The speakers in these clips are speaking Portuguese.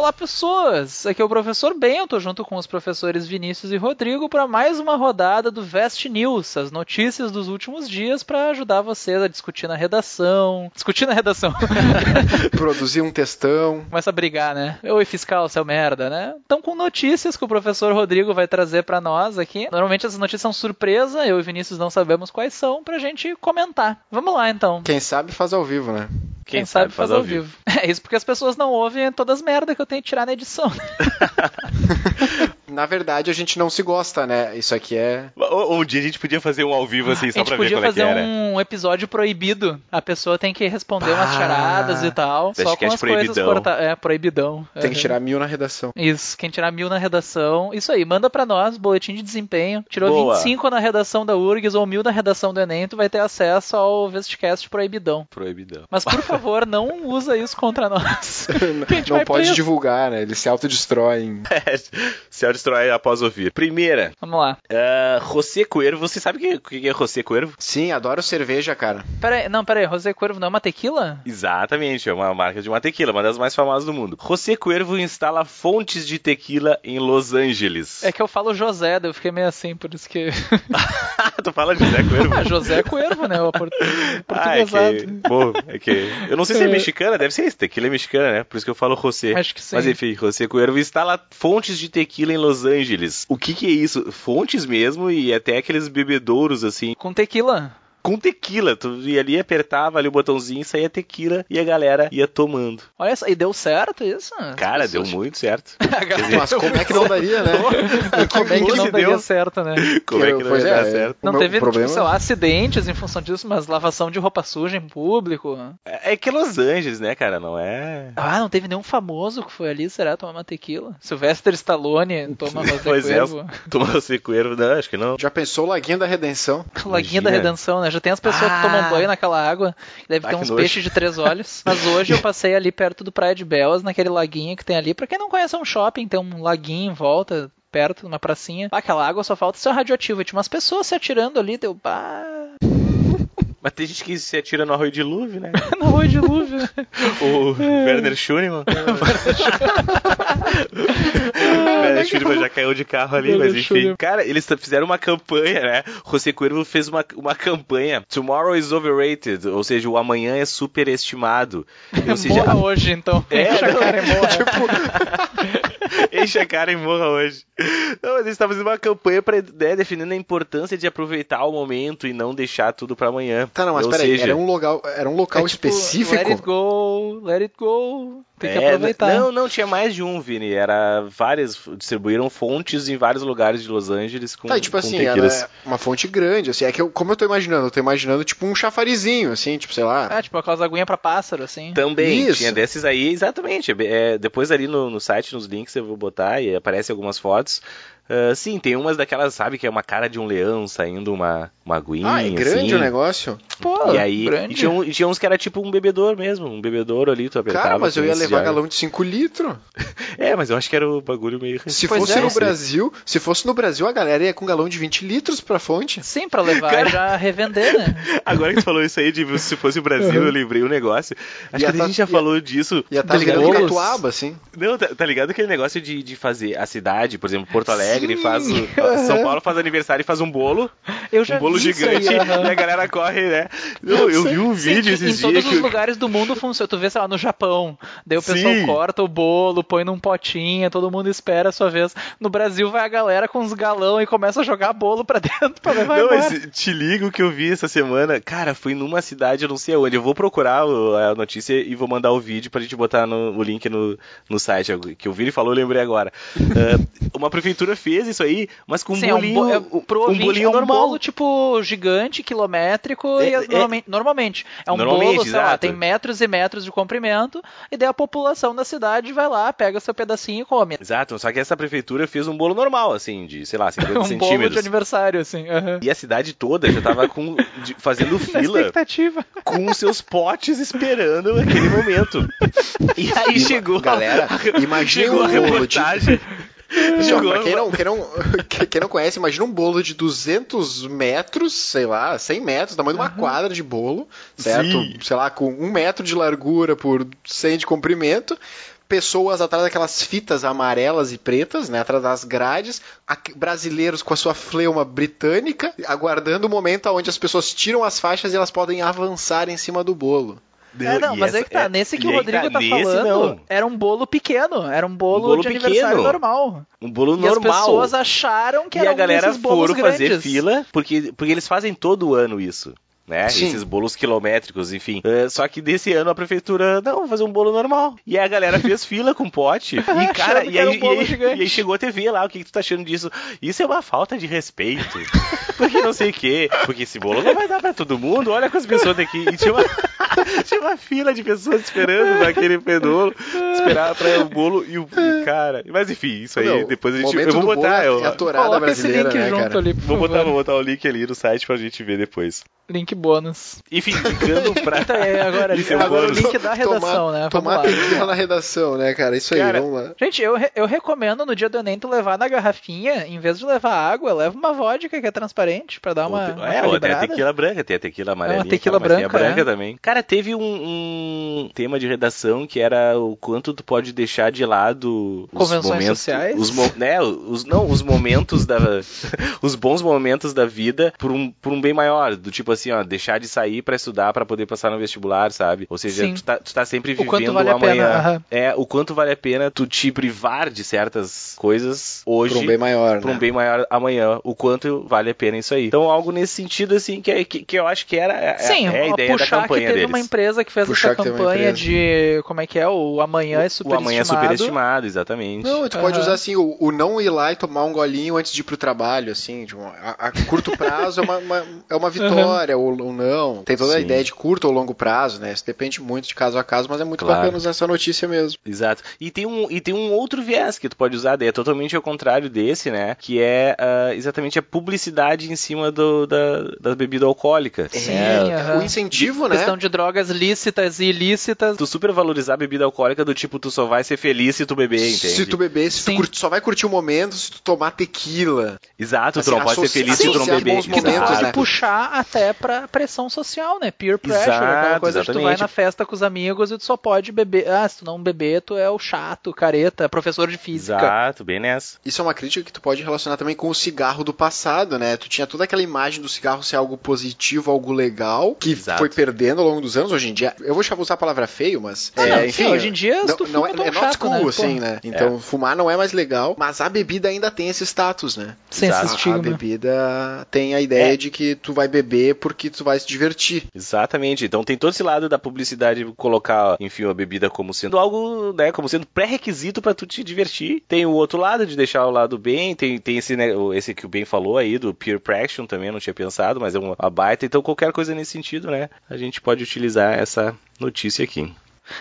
Olá, pessoas! Aqui é o professor Ben, eu tô junto com os professores Vinícius e Rodrigo para mais uma rodada do Vest News, as notícias dos últimos dias para ajudar vocês a discutir na redação. Discutir na redação. Produzir um textão. Começa a brigar, né? Oi, fiscal, seu merda, né? Então, com notícias que o professor Rodrigo vai trazer para nós aqui. Normalmente essas notícias são surpresa, eu e Vinícius não sabemos quais são, pra gente comentar. Vamos lá, então. Quem sabe faz ao vivo, né? Quem, Quem sabe, faz, faz ao vivo. vivo. É isso porque as pessoas não ouvem todas as merdas que eu tenho que tirar na edição. Na verdade, a gente não se gosta, né? Isso aqui é. Um dia a gente podia fazer um ao vivo assim, só pra ver como é que era. A gente podia fazer um episódio proibido. A pessoa tem que responder umas charadas e tal. Só com as proibidão. coisas cortadas. É, proibidão. Tem uhum. que tirar mil na redação. Isso, quem tirar mil na redação. Isso aí, manda pra nós, boletim de desempenho. Tirou Boa. 25 na redação da URGS ou mil na redação do Enem, tu vai ter acesso ao Vestcast proibidão. Proibidão. Mas por favor, não usa isso contra nós. não pode preso. divulgar, né? Eles se autodestroem. É, se autodestrói após ouvir. Primeira. Vamos lá. Uh, José Cuervo. Você sabe o que, que é José Cuervo? Sim, adoro cerveja, cara. Peraí, não, peraí. José Cuervo não é uma tequila? Exatamente, é uma marca de uma tequila, uma das mais famosas do mundo. José Cuervo instala fontes de tequila em Los Angeles. É que eu falo José, eu fiquei meio assim, por isso que. tu fala José Cuervo? ah, José Cuervo, né? O portuguesado. Ah, é que... Pô, é que... Eu não sei se é, é mexicana, deve ser isso. Tequila é mexicana, né? Por isso que eu falo José. Acho que sim. Mas enfim, José Cuervo instala fontes de tequila em Los Angeles. O que que é isso? Fontes mesmo e até aqueles bebedouros assim. Com tequila com tequila. Tu ia ali, apertava ali o botãozinho, saía tequila e a galera ia tomando. Olha só, e deu certo isso? Cara, deu muito certo. Mas como é que não daria, né? como é que não daria certo, né? Como é que não ia dar é, certo? Não teve, problema... tipo, sei lá, acidentes em função disso, mas lavação de roupa suja em público. É, é que é Los Angeles, né, cara? Não é... Ah, não teve nenhum famoso que foi ali, será? Tomar uma tequila? Sylvester Stallone toma José pois. É, toma José Cuervo, não, acho que não. Já pensou o Laguinho da Redenção? Laguinho da Redenção, né? Já tem as pessoas ah. que tomam banho naquela água. Deve ah, ter uns peixes de três olhos. Mas hoje eu passei ali perto do Praia de Belas, naquele laguinho que tem ali. Pra quem não conhece, é um shopping, tem um laguinho em volta, perto, numa pracinha. Ah, aquela água só falta ser radioativa. Tinha umas pessoas se atirando ali, deu. Bah. Mas tem gente que se atira no arroio de luve, né? no arroio de luve. o Werner Schunemann. Werner Schunemann já caiu de carro ali, mas enfim. Cara, eles fizeram uma campanha, né? José Cuervo fez uma, uma campanha. Tomorrow is overrated, ou seja, o amanhã é superestimado. Ou seja, morra hoje, então. É, Enche a cara e morra. tipo... Enche a cara e morra hoje. Não, mas eles estavam fazendo uma campanha pra, né, definindo a importância de aproveitar o momento e não deixar tudo pra amanhã. Tá, não, mas peraí, seja... era um local, era um local é, tipo, específico? Let it go, let it go. Tem que é, aproveitar. Não, não, tinha mais de um, Vini. Era várias. Distribuíram fontes em vários lugares de Los Angeles com. Tá, e, tipo assim, tequilas. era uma fonte grande, assim. É que eu, como eu tô imaginando? Eu tô imaginando tipo um chafarizinho, assim, tipo, sei lá. É, tipo aquelas aguinhas pra pássaro, assim. Também. Isso. Tinha desses aí, exatamente. É, depois ali no, no site, nos links, eu vou botar e aparece algumas fotos. Uh, sim, tem umas daquelas, sabe, que é uma cara de um leão saindo uma, uma aguinha. Ah, é grande assim. o negócio? Pô, e aí, grande. E tinha, um, tinha, uns que era tipo um bebedor mesmo, um bebedouro ali, tu apertava. Cara, mas eu ia levar galão de 5 litros. é, mas eu acho que era o bagulho meio... Se pois fosse é, no Brasil, se fosse no Brasil, a galera ia com galão de 20 litros pra fonte. Sim, pra levar Cara... e já revender, né? Agora que tu falou isso aí, de se fosse o Brasil, uhum. eu lembrei um negócio. Acho ia que tá, a gente já ia, falou disso. Ia tá ligado que Catuaba, assim. Não, tá, tá, ligado aquele negócio de, de fazer a cidade, por exemplo, Porto Alegre, Sim. faz o, são Paulo faz aniversário e faz um bolo. Eu já um bolo gigante aí, uhum. e a galera corre, né? Eu, eu vi um vídeo Sim, esses dias. Em todos que... os lugares do mundo funciona. Tu vê, sei lá, no Japão. Daí o pessoal corta o bolo, põe num potinho, todo mundo espera a sua vez. No Brasil vai a galera com os galão e começa a jogar bolo pra dentro pra levar Não, embora. mas te ligo que eu vi essa semana. Cara, fui numa cidade, eu não sei aonde. Eu vou procurar a notícia e vou mandar o vídeo pra gente botar no, o link no, no site. Que o Vini falou, eu lembrei agora. Uh, uma prefeitura fez isso aí, mas com um bolinho, é um, bo pro um bolinho é um normal. bolo tipo gigante, quilométrico é, e é, normalmente, normalmente é um normalmente, bolo, sei exato. lá, tem metros e metros de comprimento e daí a população da cidade vai lá, pega seu pedacinho e come. Exato, só que essa prefeitura fez um bolo normal, assim, de, sei lá, 50 um centímetros. Um bolo de aniversário, assim. Uhum. E a cidade toda já tava com, de, fazendo fila com seus potes esperando aquele momento. E aí e, chegou. Galera, imagina um bolo de. Assim, pra quem não, quem, não, quem não conhece, imagina um bolo de 200 metros, sei lá, 100 metros, tamanho de uma quadra de bolo, certo? Sim. Sei lá, com um metro de largura por 100 de comprimento pessoas atrás daquelas fitas amarelas e pretas, né, atrás das grades, brasileiros com a sua fleuma britânica, aguardando o momento onde as pessoas tiram as faixas e elas podem avançar em cima do bolo. É, não, mas essa, é que tá. É, nesse que o Rodrigo tá, tá falando, não. era um bolo pequeno. Era um bolo, um bolo de pequeno. aniversário normal. Um bolo e normal. E as pessoas acharam que e era um galera foram fazer fila, porque, porque eles fazem todo ano isso né? Sim. Esses bolos quilométricos, enfim. Uh, só que desse ano a prefeitura, não, fazer um bolo normal. E aí a galera fez fila com pote. e, cara, e aí, um e, aí, e aí, chegou a TV lá, o que, que tu tá achando disso? Isso é uma falta de respeito. Porque não sei o quê. Porque esse bolo não vai dar pra todo mundo. Olha quantas pessoas tem aqui. E tinha uma, tinha uma fila de pessoas esperando naquele pedolo. Esperar pra o bolo e o. Cara. Mas enfim, isso aí. Não, depois a gente. Eu vou botar. Eu, é a brasileira, esse link né, junto cara? ali. Vou botar, vou botar o link ali no site pra gente ver depois. Link bônus. Enfim, ficando pra. Então, é, agora, é agora o link da redação, tomar, né? tomar tequila na redação, né, cara? Isso cara, aí, vamos lá. Gente, eu, eu recomendo no dia do Enem tu levar na garrafinha, em vez de levar água, leva uma vodka que é transparente pra dar uma. uma é, ou tem a tequila branca, tem a tequila amarela. É, tequila branca. branca é. também. Cara, teve um, um, tema de redação que era o quanto tu pode deixar de lado os Convenções momentos, sociais? Os, né, os, não, os momentos da. os bons momentos da vida por um, por um bem maior. Do tipo assim, ó, deixar de sair para estudar para poder passar no vestibular, sabe? Ou seja, tu tá, tu tá, sempre vivendo o vale amanhã. A pena, É, o quanto vale a pena tu te privar de certas coisas hoje. Pra um bem maior, Pra um né? bem maior amanhã. O quanto vale a pena isso aí. Então, algo nesse sentido, assim, que, que, que eu acho que era é, Sim, é a ideia da campanha que teve deles. uma empresa que fez puxar essa campanha de. Como é que é? O amanhã é superestimado. O amanhã é superestimado, exatamente. Não, tu uhum. pode usar assim, o, o, não ir lá e tomar um golinho antes de ir pro trabalho, assim. Tipo, a, a, curto prazo é uma, uma, é uma vitória, uhum. Ou, não. Tem toda Sim. a ideia de curto ou longo prazo, né? Isso depende muito de caso a caso, mas é muito claro. bacana usar essa notícia mesmo. Exato. E tem, um, e tem um outro viés que tu pode usar, daí é totalmente ao contrário desse, né? Que é uh, exatamente a publicidade em cima do, da, da bebida alcoólica. Sim, é, o incentivo, né? Questão de drogas lícitas e ilícitas. Tu super valorizar a bebida alcoólica do tipo, tu só vai ser feliz se tu beber, entende? Se tu beber, se tu curte, só vai curtir o momento se tu tomar tequila. Exato, assim, tu não pode ser feliz se tu não beber. Momentos, pode né? puxar até pra pressão social, né? Peer pressure, Exato, aquela coisa exatamente. de tu vai na festa com os amigos e tu só pode beber. Ah, se tu não beber, tu é o chato, careta, professor de física. Exato, bem nessa. Isso é uma crítica que tu pode relacionar também com o cigarro do passado, né? Tu tinha toda aquela imagem do cigarro ser algo positivo, algo legal, que Exato. foi perdendo ao longo dos anos. Hoje em dia, eu vou usar a palavra feio, mas. Ah, é, não, enfim, sim, hoje em dia não, não é, é not cool, né? assim, né? Então, é. fumar não é mais legal, mas a bebida ainda tem esse status, né? Sim, esse estigma. A bebida tem a ideia é. de que tu vai beber porque tu vai se divertir. Exatamente. Então tem todo esse lado da publicidade colocar, enfim, a bebida como sendo algo, né, como sendo pré-requisito para tu te divertir. Tem o outro lado de deixar o lado bem, tem, tem esse, né, esse que o Ben falou aí do peer pressure também, não tinha pensado, mas é uma baita. Então qualquer coisa nesse sentido, né, a gente pode utilizar essa notícia aqui.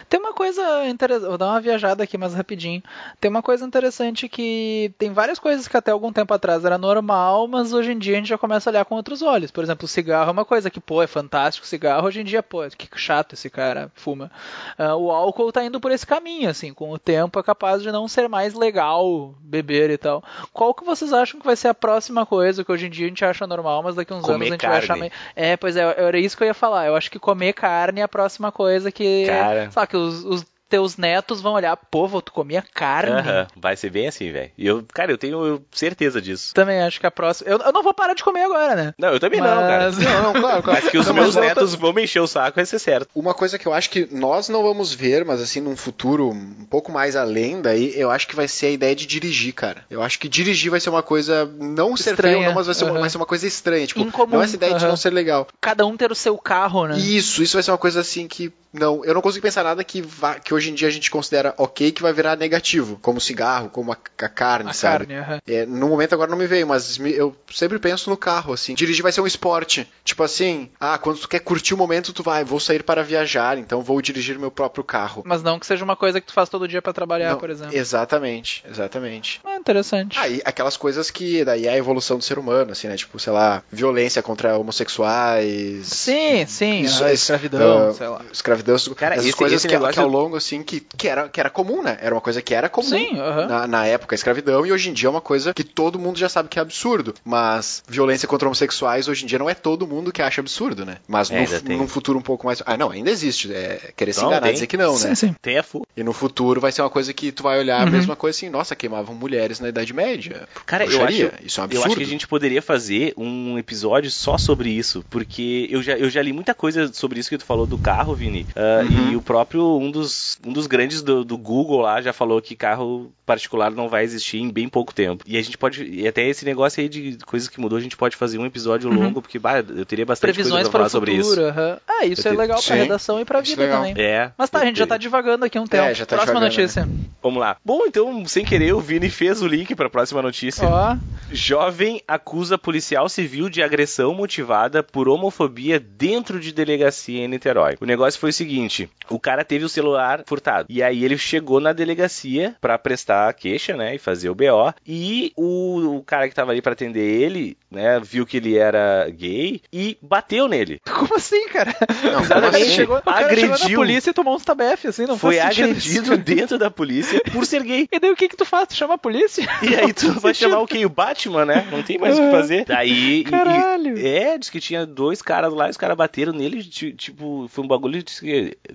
Tem uma coisa interessante, vou dar uma viajada aqui mais rapidinho. Tem uma coisa interessante que tem várias coisas que até algum tempo atrás era normal, mas hoje em dia a gente já começa a olhar com outros olhos. Por exemplo, o cigarro é uma coisa que, pô, é fantástico o cigarro. Hoje em dia, pô, que chato esse cara fuma. Uh, o álcool tá indo por esse caminho, assim, com o tempo é capaz de não ser mais legal beber e tal. Qual que vocês acham que vai ser a próxima coisa que hoje em dia a gente acha normal, mas daqui uns comer anos a gente carne. vai achar meio... É, pois é, era isso que eu ia falar. Eu acho que comer carne é a próxima coisa que... Cara que os, os teus netos vão olhar, pô, tu comia carne. Uhum, vai ser bem assim, velho. E eu, cara, eu tenho certeza disso. Também acho que a próxima. Eu, eu não vou parar de comer agora, né? Não, eu também Mas... não, cara. Não, não, claro, claro. Mas que os não, meus netos vão me encher o saco, vai ser certo. Uma coisa que eu acho que nós não vamos ver, mas assim, num futuro um pouco mais além daí, eu acho que vai ser a ideia de dirigir, cara. Eu acho que dirigir vai ser uma coisa, não ser estranha. feio, não, mas vai ser, uhum. uma, vai ser uma coisa estranha. Tipo, Incomum. não é essa ideia uhum. de não ser legal. Cada um ter o seu carro, né? Isso, isso vai ser uma coisa assim que não, eu não consigo pensar nada que, vá, que hoje hoje em dia a gente considera ok que vai virar negativo, como cigarro, como a, a carne, a sabe? Carne, uhum. é, no momento agora não me veio, mas eu sempre penso no carro, assim. Dirigir vai ser um esporte. Tipo assim, ah, quando tu quer curtir o momento, tu vai, vou sair para viajar, então vou dirigir meu próprio carro. Mas não que seja uma coisa que tu faz todo dia para trabalhar, não, por exemplo. Exatamente, exatamente. Ah, interessante. Aí, ah, aquelas coisas que daí é a evolução do ser humano, assim, né? Tipo, sei lá, violência contra homossexuais. Sim, sim, isso, escravidão, uh, sei lá. Escravidão, Cara, essas esse, coisas esse que, negócio... que, ao longo, assim, que, que, era, que era comum, né? Era uma coisa que era comum sim, uh -huh. na, na época, a escravidão, e hoje em dia é uma coisa que todo mundo já sabe que é absurdo. Mas violência contra homossexuais, hoje em dia, não é todo mundo que acha absurdo, né? Mas é, no, num futuro um pouco mais. Ah, não, ainda existe. É querer se enganar, tem. dizer que não, sim, né? Sim. Tem a fu. E no futuro vai ser uma coisa que tu vai olhar uhum. a mesma coisa assim, nossa, queimavam mulheres na Idade Média. Cara, eu acho, isso é um absurdo. Eu acho que a gente poderia fazer um episódio só sobre isso, porque eu já, eu já li muita coisa sobre isso que tu falou do carro, Vini. Uh, uhum. E o próprio, um dos, um dos grandes do, do Google lá já falou que carro particular não vai existir em bem pouco tempo. E a gente pode, e até esse negócio aí de coisas que mudou, a gente pode fazer um episódio uhum. longo, porque bah, eu teria bastante Previsões coisa pra falar sobre isso. Uhum. Ah, isso eu é legal pra redação e pra vida também. É. Mas tá, a gente já tá divagando aqui um tempo. É, já tá próxima notícia. Né? Vamos lá. Bom, então, sem querer, o Vini fez o link pra próxima notícia. Ó. Jovem acusa policial civil de agressão motivada por homofobia dentro de delegacia em Niterói. O negócio foi o seguinte: o cara teve o celular furtado. E aí ele chegou na delegacia para prestar a queixa, né? E fazer o BO. E o, o cara que tava ali para atender ele, né? Viu que ele era gay e bateu nele. Como assim, cara? Não, Exatamente. Assim? Chegou, agrediu. Chegou na polícia e tomou uns tabef, assim, não Foi agredido dentro da polícia por ser gay. E daí o que que tu faz? Tu chama a polícia? E aí tu vai chamar o quê? O Batman, né? Não tem mais o que fazer. Daí. Caralho. E, é, diz que tinha dois caras lá e os caras bateram nele. Tipo, foi um bagulho.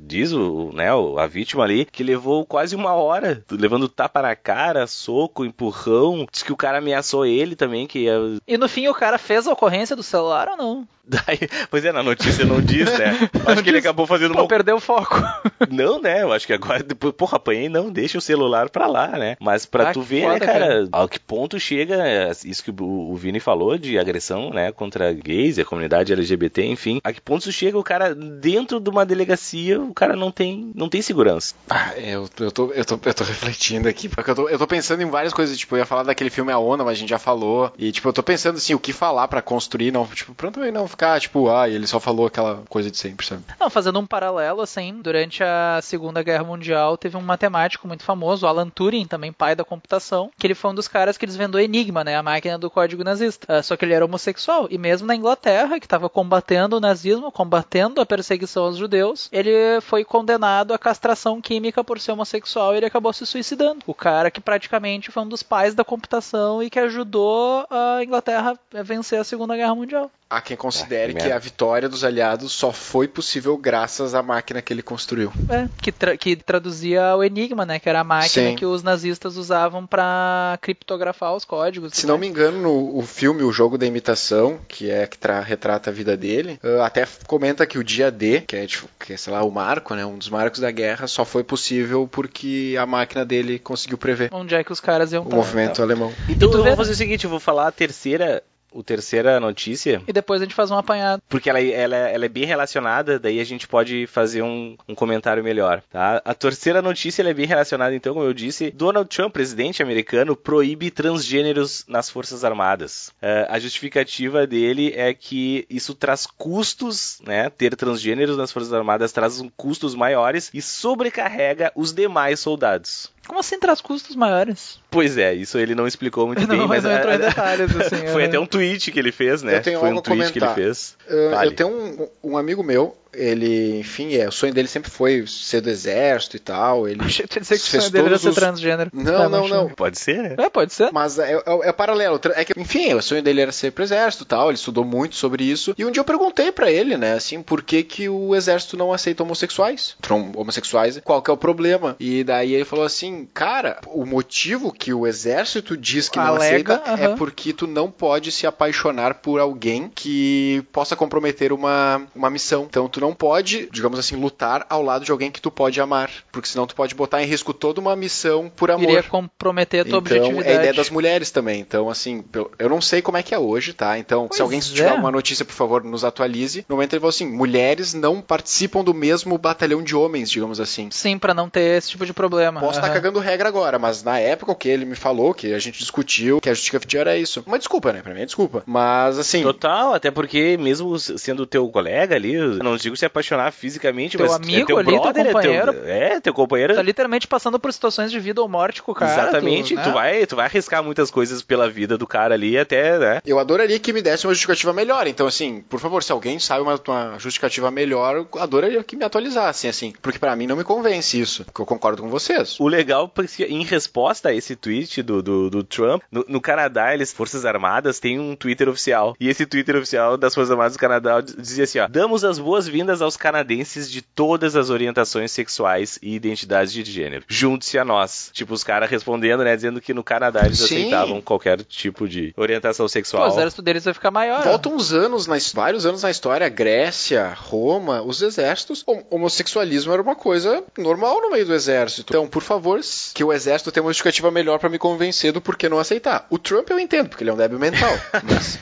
Diz o, né, a vítima ali, que levou quase uma hora, levando tapa na cara, soco, empurrão. Diz que o cara ameaçou ele também, que ia... E no fim o cara fez a ocorrência do celular ou não? Daí, pois é, na notícia não diz, né? Acho que ele acabou fazendo Pô, uma... perdeu o foco. Não, né? Eu acho que agora, depois, porra, apanhei, não, deixa o celular pra lá, né? Mas pra ah, tu ver, né, foda, né, cara, cara, ao que ponto chega isso que o, o Vini falou de agressão, né, contra gays e a comunidade LGBT, enfim, a que ponto chega o cara dentro de uma delegacia, o cara não tem, não tem segurança. Ah, eu, eu, tô, eu, tô, eu tô refletindo aqui, porque eu tô, eu tô pensando em várias coisas, tipo, eu ia falar daquele filme A Onda, mas a gente já falou, e tipo, eu tô pensando assim, o que falar pra construir, não, tipo, pronto, não ficar, tipo, ah, ele só falou aquela coisa de sempre, sabe? Não, fazendo um paralelo, assim, durante a Segunda Guerra Mundial teve um matemático muito famoso, Alan Turing, também pai da computação, que ele foi um dos caras que desvendou Enigma, né, a máquina do código nazista. Uh, só que ele era homossexual, e mesmo na Inglaterra, que estava combatendo o nazismo, combatendo a perseguição aos judeus, ele foi condenado à castração química por ser homossexual ele acabou se suicidando. O cara que praticamente foi um dos pais da computação e que ajudou a Inglaterra a vencer a Segunda Guerra Mundial. Há quem considere ah, que, que a vitória dos aliados só foi possível graças à máquina que ele construiu. É, que, tra que traduzia o Enigma, né? Que era a máquina Sim. que os nazistas usavam para criptografar os códigos. Se não me engano, no o filme O Jogo da Imitação, que é que retrata a vida dele, uh, até comenta que o dia D, que é, tipo, que é, sei lá, o marco, né? Um dos marcos da guerra, só foi possível porque a máquina dele conseguiu prever. Onde é que os caras iam O movimento alemão. Então, então vamos fazer o seguinte, eu vou falar a terceira o terceira notícia. E depois a gente faz um apanhado. Porque ela, ela, ela é bem relacionada, daí a gente pode fazer um, um comentário melhor, tá? A terceira notícia é bem relacionada, então, como eu disse, Donald Trump, presidente americano, proíbe transgêneros nas Forças Armadas. Uh, a justificativa dele é que isso traz custos, né? Ter transgêneros nas Forças Armadas traz custos maiores e sobrecarrega os demais soldados. Como assim traz custos maiores? Pois é, isso ele não explicou muito não, bem, mas, não entrou em detalhes, assim. foi é. até um tweet que ele fez, né? Eu tenho foi algo um tweet comentar. que ele fez. Uh, vale. Eu tenho um, um amigo meu ele, enfim, é, o sonho dele sempre foi ser do exército e tal. Ele Achei que dizer que o sonho dele era ser os... transgênero. Não, tá, não, não. Pode ser, né? É, pode ser. Mas é, é, é, paralelo. É que, enfim, o sonho dele era ser pro exército e tal. Ele estudou muito sobre isso. E um dia eu perguntei para ele, né, assim, por que, que o exército não aceita homossexuais? Homossexuais, qual que é o problema? E daí ele falou assim, cara, o motivo que o exército diz que não Alega, aceita uh -huh. é porque tu não pode se apaixonar por alguém que possa comprometer uma, uma missão. Então tu não pode, digamos assim, lutar ao lado de alguém que tu pode amar, porque senão tu pode botar em risco toda uma missão por amor. Iria comprometer a tua então, objetividade. é a ideia das mulheres também. Então, assim, eu não sei como é que é hoje, tá? Então, pois se alguém é. tiver uma notícia, por favor, nos atualize. No momento ele falou assim, mulheres não participam do mesmo batalhão de homens, digamos assim. Sim, para não ter esse tipo de problema. Posso estar uhum. tá cagando regra agora, mas na época o que ele me falou, que a gente discutiu, que a justificativa era isso. Uma desculpa, né? Pra mim é desculpa. Mas, assim... Total, até porque mesmo sendo teu colega ali, não digo se apaixonar fisicamente, teu mas amigo é teu ali, brother, teu companheiro. É teu, é, teu companheiro. Tá literalmente passando por situações de vida ou morte com o cara. Exatamente, tu, né? tu, vai, tu vai arriscar muitas coisas pela vida do cara ali até, né? Eu adoraria que me desse uma justificativa melhor. Então, assim, por favor, se alguém sabe uma, uma justificativa melhor, eu adoraria que me atualizassem, assim. Porque para mim não me convence isso. Porque eu concordo com vocês. O legal, porque em resposta a esse tweet do, do, do Trump, no, no, Canadá, eles, Forças Armadas, têm um Twitter oficial. E esse Twitter oficial das Forças Armadas do Canadá dizia assim: ó, damos as boas-vindas aos canadenses de todas as orientações sexuais e identidades de gênero. Junte-se a nós. Tipo, os caras respondendo, né? Dizendo que no Canadá eles Sim. aceitavam qualquer tipo de orientação sexual. Pô, o exército deles vai ficar maior. Volta uns anos, na, vários anos na história, Grécia, Roma, os exércitos, o homossexualismo era uma coisa normal no meio do exército. Então, por favor, que o exército tenha uma justificativa melhor para me convencer do porquê não aceitar. O Trump eu entendo, porque ele é um débil mental. Mas...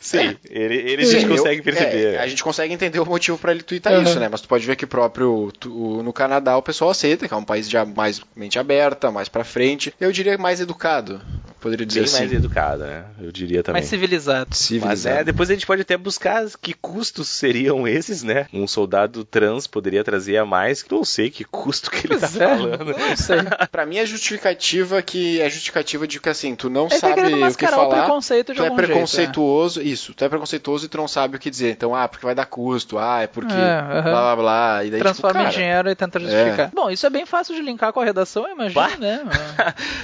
Sim, ele, ele Sim, a gente consegue perceber. É, a gente consegue entender o motivo para ele twittar uhum. isso, né? Mas tu pode ver que próprio tu, no Canadá o pessoal aceita, que é um país já mais mente aberta, mais para frente. Eu diria mais educado poderia dizer Bem assim. mais educada, né? Eu diria também. Mais civilizado. civilizado. Mas é, depois a gente pode até buscar que custos seriam esses, né? Um soldado trans poderia trazer a mais, que não sei que custo que ele tá é, falando. Não sei. pra mim é justificativa que é justificativa de que assim, tu não é sabe o que falar. O preconceito de tu é preconceituoso, jeito, é. isso, tu é preconceituoso e tu não sabe o que dizer. Então, ah, porque vai dar custo, ah, é porque é, uh -huh. blá blá blá. E daí, tipo, Transforma tipo, em dinheiro e tenta justificar. É. Bom, isso é bem fácil de linkar com a redação, eu imagino, bah. né?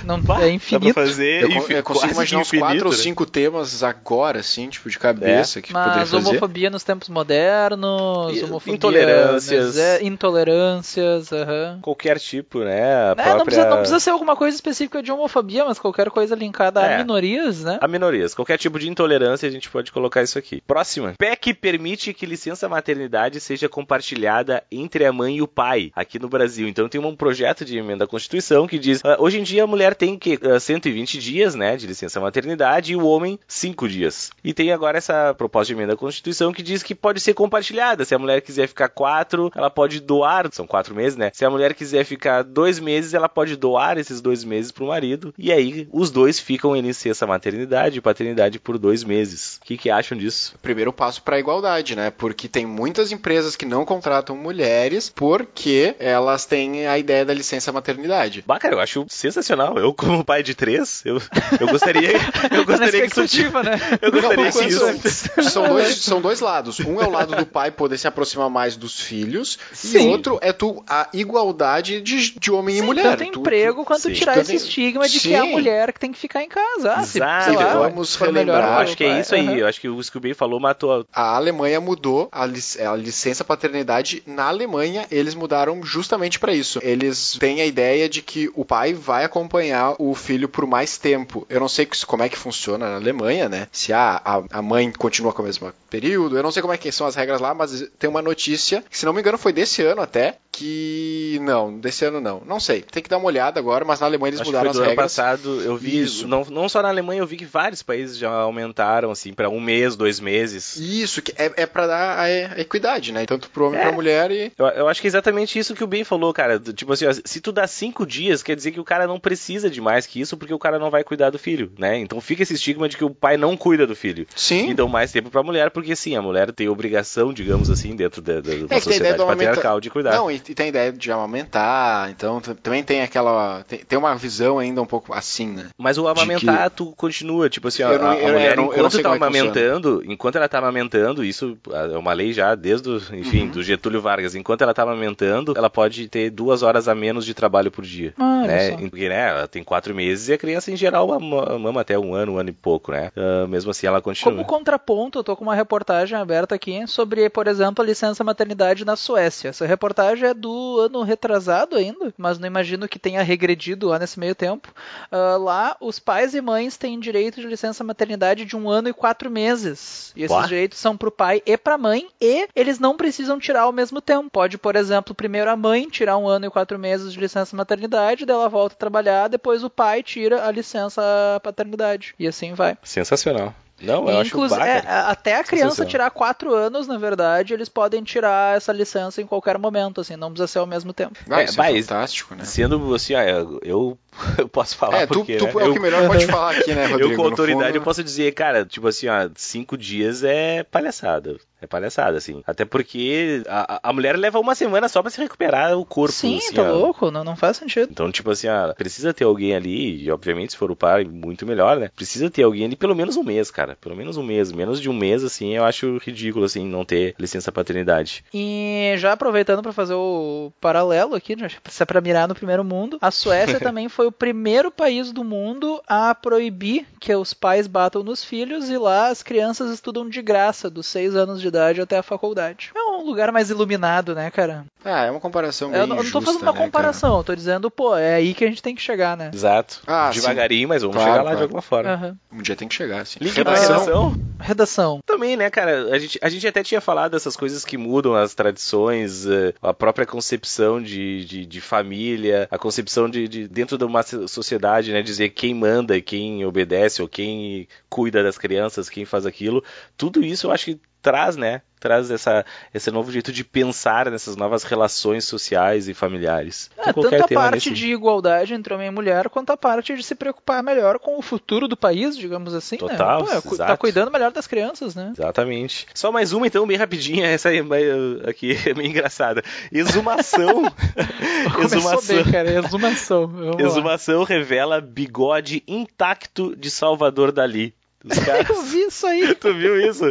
Não, bah. é infinito. Dá pra fazer eu, eu consigo imaginar uns quatro ou né? cinco temas agora, assim, tipo, de cabeça, é. que Mas poderia fazer. homofobia nos tempos modernos, homofobia intolerâncias, é, intolerâncias, uh -huh. qualquer tipo, né? É, própria... não, precisa, não, precisa, ser alguma coisa específica de homofobia, mas qualquer coisa linkada é. a minorias, né? A minorias, qualquer tipo de intolerância a gente pode colocar isso aqui. Próxima. PEC permite que licença maternidade seja compartilhada entre a mãe e o pai aqui no Brasil. Então tem um projeto de emenda à Constituição que diz, uh, hoje em dia a mulher tem que uh, 120 dias, né, de licença maternidade e o homem cinco dias. E tem agora essa proposta de emenda à Constituição que diz que pode ser compartilhada. Se a mulher quiser ficar quatro, ela pode doar, são quatro meses, né? Se a mulher quiser ficar dois meses, ela pode doar esses dois meses para o marido. E aí os dois ficam em licença maternidade e paternidade por dois meses. O que, que acham disso? Primeiro passo para a igualdade, né? Porque tem muitas empresas que não contratam mulheres porque elas têm a ideia da licença maternidade. Bah, cara, eu acho sensacional. Eu, como pai de três, eu, eu gostaria eu gostaria que isso, né? Eu gostaria não, que isso... são, dois, são dois lados. Um é o lado do pai poder se aproximar mais dos filhos, Sim. e outro é tu a igualdade de, de homem Sim, e mulher. Tanto tu, emprego tu, quanto Sim. tirar esse estigma de Sim. que é a mulher que tem que ficar em casa. Ah, Exato. Se, lá, vamos relembrar. Melhor, acho que é isso aí. Uhum. Eu acho que o Scooby falou matou. A Alemanha mudou a, lic a licença paternidade na Alemanha. Eles mudaram justamente para isso. Eles têm a ideia de que o pai vai acompanhar o filho por mais tempo. Eu não sei como é que funciona na Alemanha, né? Se a, a, a mãe continua com o mesmo período, eu não sei como é que são as regras lá, mas tem uma notícia, que se não me engano foi desse ano até, que não, desse ano não. Não sei, tem que dar uma olhada agora, mas na Alemanha eles Acho mudaram as regras. ano passado eu vi, Isso. Não, não só na Alemanha, eu vi que vários países já aumentaram assim para um mês, dois meses. Isso, que é, é para dar a, a, equidade, né? Tanto pro homem é. pra mulher e. Eu, eu, acho que é exatamente isso que o Ben falou, cara. Tipo assim, ó, se tu dá cinco dias, quer dizer que o cara não precisa de mais que isso, porque o cara não vai cuidar do filho, né? Então fica esse estigma de que o pai não cuida do filho. Sim. E dão mais tempo pra mulher, porque sim, a mulher tem obrigação, digamos assim, dentro da, da, da é sociedade patriarcal de cuidar. Não, e, e tem a ideia de amamentar, então também tem aquela. Tem, tem, uma visão ainda um pouco assim, né? Mas o amamentar, que... tu continua, tipo assim, a, não, a mulher, não, enquanto tá é amamentando, enquanto ela tá amamentando, isso é uma lei já desde, o, enfim, uhum. do Getúlio Vargas, enquanto ela tá amamentando, ela pode ter duas horas a menos de trabalho por dia. Ah, né? Porque, né, ela tem quatro meses e a criança, em geral, mama até um ano, um ano e pouco, né? Uh, mesmo assim, ela continua. Como contraponto, eu tô com uma reportagem aberta aqui sobre, por exemplo, a licença maternidade na Suécia. Essa reportagem é é do ano retrasado ainda, mas não imagino que tenha regredido lá nesse meio tempo. Uh, lá, os pais e mães têm direito de licença maternidade de um ano e quatro meses. E esses direitos são para o pai e para a mãe, e eles não precisam tirar ao mesmo tempo. Pode, por exemplo, primeiro a mãe tirar um ano e quatro meses de licença maternidade, dela volta a trabalhar, depois o pai tira a licença paternidade. E assim vai. Sensacional. Não, eu Inclusive, acho é, até a criança tirar quatro anos, na verdade, eles podem tirar essa licença em qualquer momento, assim, não precisa ser ao mesmo tempo. Ah, é, isso é fantástico, né? Sendo assim, eu, eu posso falar é, porque, tu, tu né? é o que melhor pode falar aqui, né, Rodrigo? Eu com autoridade fundo... eu posso dizer, cara, tipo assim, ó, cinco dias é palhaçada. É palhaçada, assim. Até porque a, a mulher leva uma semana só para se recuperar o corpo. Sim, assim, tá ó. louco, não, não faz sentido. Então, tipo assim, ó, precisa ter alguém ali, e obviamente se for o pai, muito melhor, né? Precisa ter alguém ali pelo menos um mês, cara. Pelo menos um mês. Menos de um mês, assim, eu acho ridículo, assim, não ter licença paternidade. E já aproveitando para fazer o paralelo aqui, né, se é pra mirar no primeiro mundo, a Suécia também foi o primeiro país do mundo a proibir que os pais batam nos filhos e lá as crianças estudam de graça, dos 6 anos de idade até a faculdade. É um lugar mais iluminado, né, cara? Ah, é uma comparação bem Eu não, justa, não tô fazendo uma né, comparação, cara? eu tô dizendo, pô, é aí que a gente tem que chegar, né? Exato. Ah, Devagarinho, sim. mas vamos Claro, chegar lá claro. de alguma forma. Aham. Um dia tem que chegar, sim. Link pra redação? Redação. Também, né, cara? A gente, a gente até tinha falado dessas coisas que mudam as tradições, eh, a própria concepção de, de, de família, a concepção de, de dentro de uma sociedade, né? Dizer quem manda, quem obedece, ou quem cuida das crianças, quem faz aquilo. Tudo isso eu acho que traz, né? Traz essa, esse novo jeito de pensar nessas novas relações sociais e familiares. É, tanto a parte nesse- de igualdade entre homem e mulher, quanto a parte de se preocupar melhor com o futuro do país, digamos assim, Total, né? Pô, é, tá cuidando melhor das crianças, né? Exatamente. Só mais uma, então, bem rapidinha. Essa aí uh, aqui é meio engraçada. Exumação. Exumação. bem, cara. Exumação. Vamos lá. Exumação revela bigode intacto de Salvador Dali. Caras. Eu vi isso aí. Tu viu isso?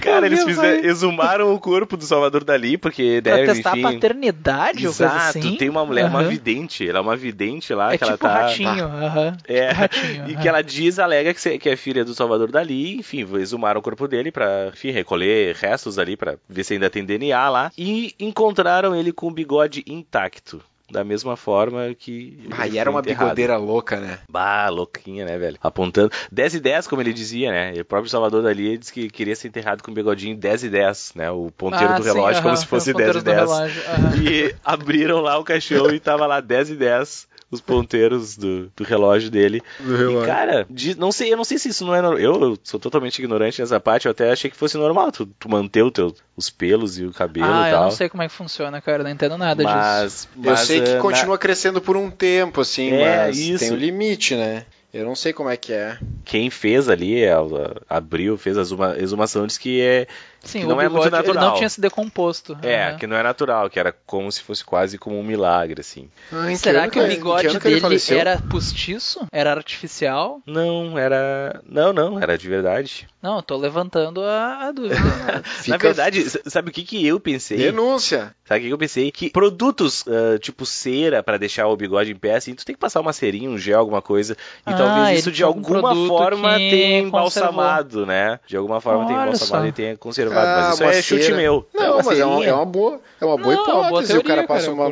Cara, eles fizeram, exumaram o corpo do Salvador Dali, porque Pra deve, testar enfim... a paternidade ou coisa Exato, assim. tem uma mulher, uma Aham. vidente, ela é uma vidente lá, É que tipo ela tá... ratinho. aham. É, Tipo ratinho. e aham. que ela diz, alega que é filha do Salvador Dali, enfim, exumaram o corpo dele pra, enfim, recolher restos ali pra ver se ainda tem DNA lá, e encontraram ele com o bigode intacto. Da mesma forma que. Ah, e era uma enterrado. bigodeira louca, né? Bah, louquinha, né, velho? Apontando. 10 e 10, como ele dizia, né? E o próprio Salvador Dali disse que queria ser enterrado com o bigodinho 10 e 10, né? O ponteiro Ah, do sim, relógio, como aham, se fosse é o 10 e ponteiro 10. do relógio. E abriram lá o caixão e tava lá 10 e 10. Os ponteiros do, do relógio dele. Do E, relógio. cara, de- não sei, eu não sei se isso não é normal. Eu, eu sou totalmente ignorante nessa parte, eu até achei que fosse normal tu, tu manter o teu, os pelos e o cabelo Ah, e eu tal. não sei como é que funciona, cara. Eu não entendo nada disso. mas, Eu mas, sei que eh, na- continua crescendo por um tempo, assim, É, mas isso. tem um limite, né? Eu não sei como é que é. quem fez ali, ela abriu, fez a exuma- exumação, disse que é Sim, que o não é muito ele natural. não tinha se decomposto. É, que não é natural, que era como se fosse quase como um milagre, assim. Ah, Será ano que o que bigode que ele dele faleceu? era postiço? Era artificial? Não, era. Não, não, era de verdade. Não, eu tô levantando a, a dúvida. Na Fica- verdade, s- sabe o que, que eu pensei? Denúncia! Sabe o que que eu pensei? Que produtos ah, tipo cera pra deixar o bigode em pé, assim, tu tem que passar uma cerinha, um gel, alguma coisa. E Ah, talvez isso de alguma forma que tenha conservou. embalsamado, né? De alguma forma tenha embalsamado só. e tenha conservado. Ah, mas isso é chute meu. Não, uma mas é uma, é uma boa, é uma boa Não, uma boa hipótese. o cara teoria, passa cara, uma,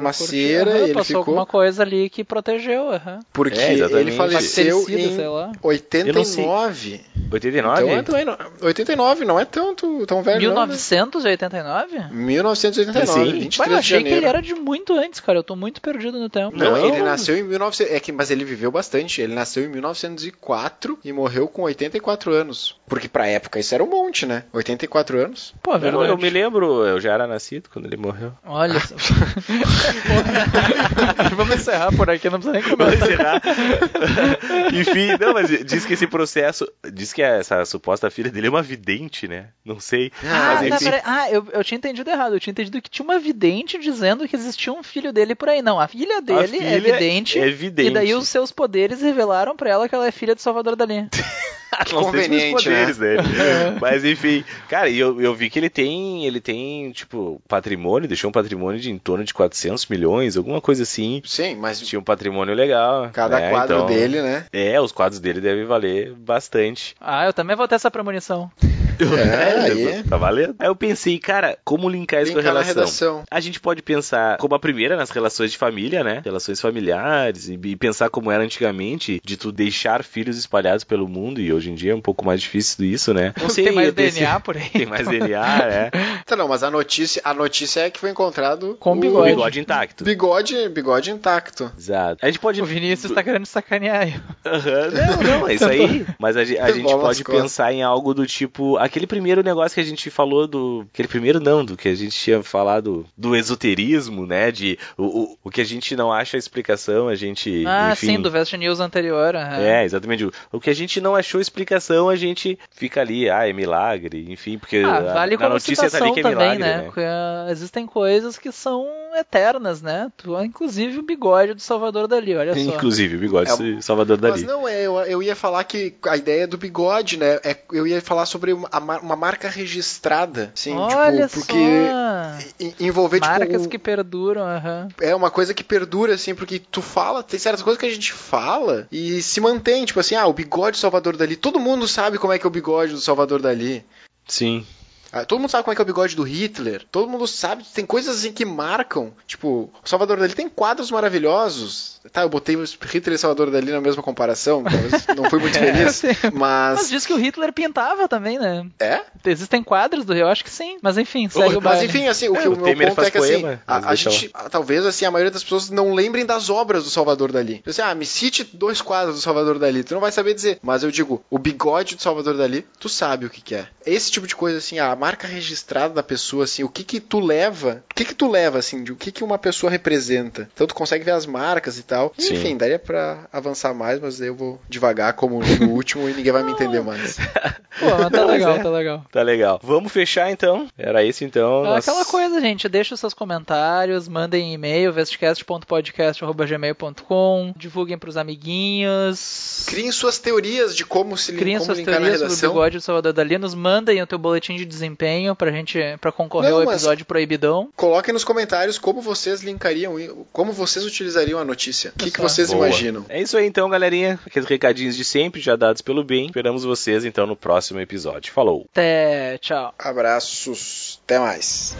Aham, e ele passou ficou. alguma coisa ali que protegeu, aham. Porque É, ele faleceu Bactericida, sei em lá. 89. 89? Então é também não, 89 não é tanto tão velho não, né? 1989? 1989, Sim. 23 Ué, eu de achei que ele era de muito antes, cara. Eu tô muito perdido no tempo. Não, Não. ele nasceu em 1900, é que mas ele viveu bastante. Ele nasceu em 1904 e morreu com 84 anos. Porque pra época isso era um monte, né? 84 anos. Pô, é verdade. eu me lembro, eu já era nascido quando ele morreu. Olha só. Vamos encerrar por aqui, não precisa nem Vamos comentar. encerrar. Enfim, não, mas diz que esse processo. Diz que essa suposta filha dele é uma vidente, né? Não sei. Ah, mas tá, enfim. ah eu, eu tinha entendido errado. Eu tinha entendido que tinha uma vidente dizendo que existia um filho dele por aí. Não, a filha dele é filha vidente. é vidente. E daí os seus poderes revelaram pra ela que ela é filha de Salvador Dali. não sei se os conveniente, poderes né? dele. Mas enfim, cara, e eu, eu vi que ele tem, ele tem, tipo, patrimônio, deixou um patrimônio de em torno de 400 milhões, alguma coisa assim. Sim, mas Tinha um patrimônio legal. cada né? quadro Então, dele, né? É, os quadros dele devem valer bastante. Ah, eu também vou ter essa premonição. É, aí. Tá valendo. Aí eu pensei, cara, como linkar isso com a relação? Redação. A gente pode pensar como a primeira nas relações de família, né? Relações familiares e, e pensar como era antigamente, de tu deixar filhos espalhados pelo mundo e hoje em dia é um pouco mais difícil isso, né? Não sei, tem mais DNA por aí. Tem mais DNA, é. Então, não, mas a notícia, a notícia é que foi encontrado com o bigode, bigode intacto. Bigode, bigode intacto. Exato. A gente pode O Vinícius tá querendo sacanear. Uhum. Não, não, é isso aí. Mas a, a gente pode pensar em algo do tipo aquele primeiro negócio que a gente falou do aquele primeiro não, do que a gente tinha falado do esoterismo, né, de o, o, o que a gente não acha a explicação, a gente Ah, enfim, sim, do Vest News anterior. Uhum. É, exatamente. O que a gente não achou explicação, a gente fica ali, ah, é milagre, enfim, porque ah, vale a, notícia tá ali que é também, milagre, né? né? Uh, existem coisas que são eternas, né? Inclusive o bigode do Salvador Dali, olha só. Inclusive o bigode é, do Salvador Dali. Mas não, é, eu, eu ia falar que a ideia do bigode, né? É, eu ia falar sobre uma, uma marca registrada, sim, olha tipo, porque envolver Marcas tipo, Marcas que perduram, uhum. É uma coisa que perdura, assim, porque tu fala, tem certas coisas que a gente fala e se mantém, tipo assim, ah, o bigode do Salvador Dali. Todo mundo sabe como é que é o bigode do Salvador Dali. Sim. Ah, todo mundo sabe como é que é o bigode do Hitler. Todo mundo sabe, tem coisas assim que marcam. Tipo, o Salvador Dali tem quadros maravilhosos. Tá, eu botei o Hitler e o Salvador Dali na mesma comparação. Não fui muito feliz. é, mas... mas diz que o Hitler pintava também, né? É? Existem quadros do Rio, acho que sim. Mas enfim, segue oh, o Mas enfim, assim, o, que, é, o, o meu ponto é que assim, poema, a, a gente, talvez assim, a maioria das pessoas não lembrem das obras do Salvador Dali. Tipo assim, ah, me cite dois quadros do Salvador Dali. Tu não vai saber dizer. Mas eu digo, o bigode do Salvador Dali, tu sabe o que, que é. Esse tipo de coisa, assim, a marca registrada da pessoa, assim, o que que tu leva, o que que tu leva, assim, de o que que uma pessoa representa. Então tu consegue ver as marcas e tal. Sim. Enfim, daria para avançar mais, mas eu vou devagar como no último e ninguém vai me entender mais. Pô, mas tá legal, tá legal. Tá legal. Vamos fechar então? Era isso então. É nós... Aquela coisa, gente, deixa os seus comentários, mandem e-mail, vestcast.podcast.gmail.com, divulguem pros amiguinhos. Criem suas teorias de como se Criem como suas teorias na redação. sobre o bigode do Salvador Dali, nos mandem o teu boletim de desempenho pra gente, pra concorrer Não, ao episódio proibidão. Coloquem nos comentários como vocês linkariam, como vocês utilizariam a notícia. O que, que vocês Boa. imaginam? É isso aí então, galerinha. Aqueles recadinhos de sempre, já dados pelo bem. Esperamos vocês então no próximo episódio. Falou. Até, tchau. Abraços. Até mais.